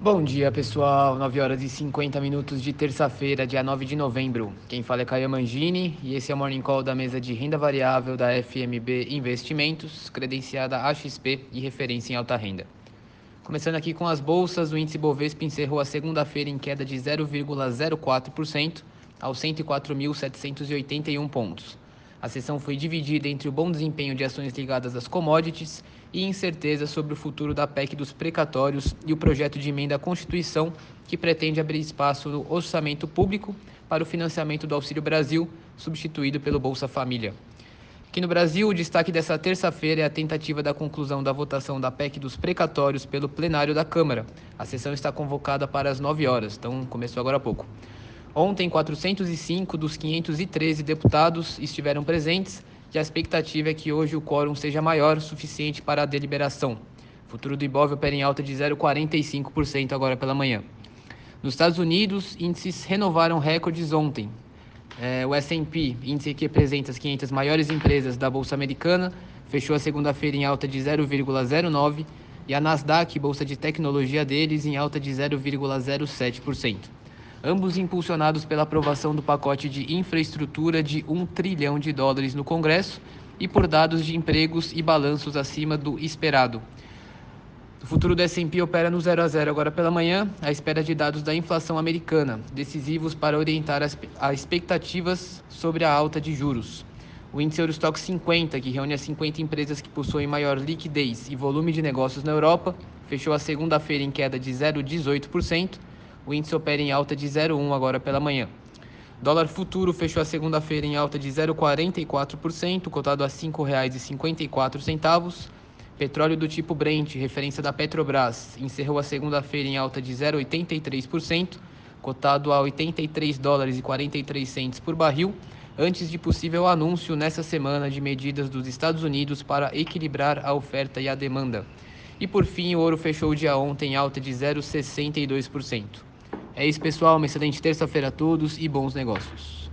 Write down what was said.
Bom dia, pessoal. 9 horas e 50 minutos de terça-feira, dia 9 de novembro. Quem fala é Caio Mangini e esse é o Morning Call da mesa de renda variável da FMB Investimentos, credenciada AXP e referência em alta renda. Começando aqui com as bolsas, o índice Bovespa encerrou a segunda-feira em queda de 0,04% aos 104.781 pontos. A sessão foi dividida entre o bom desempenho de ações ligadas às commodities e incerteza sobre o futuro da PEC dos precatórios e o projeto de emenda à Constituição que pretende abrir espaço no orçamento público para o financiamento do Auxílio Brasil, substituído pelo Bolsa Família. Aqui no Brasil, o destaque dessa terça-feira é a tentativa da conclusão da votação da PEC dos precatórios pelo plenário da Câmara. A sessão está convocada para as 9 horas, então começou agora há pouco. Ontem, 405 dos 513 deputados estiveram presentes e a expectativa é que hoje o quórum seja maior suficiente para a deliberação. O futuro do Ibov opera em alta de 0,45% agora pela manhã. Nos Estados Unidos, índices renovaram recordes ontem. É, o S&P, índice que representa as 500 maiores empresas da Bolsa Americana, fechou a segunda-feira em alta de 0,09% e a Nasdaq, bolsa de tecnologia deles, em alta de 0,07% ambos impulsionados pela aprovação do pacote de infraestrutura de 1 trilhão de dólares no Congresso e por dados de empregos e balanços acima do esperado. O futuro do S&P opera no 0 a 0 agora pela manhã, à espera de dados da inflação americana, decisivos para orientar as, as expectativas sobre a alta de juros. O índice Eurostock 50, que reúne as 50 empresas que possuem maior liquidez e volume de negócios na Europa, fechou a segunda-feira em queda de 0,18%, o índice opera em alta de 0,1 agora pela manhã. Dólar futuro fechou a segunda-feira em alta de 0,44%, cotado a R$ 5,54. Petróleo do tipo Brent, referência da Petrobras, encerrou a segunda-feira em alta de 0,83%, cotado a 83 dólares e 43 centes por barril, antes de possível anúncio nessa semana de medidas dos Estados Unidos para equilibrar a oferta e a demanda. E por fim, o ouro fechou o dia ontem em alta de 0,62%. É isso, pessoal. Uma excelente terça-feira a todos e bons negócios.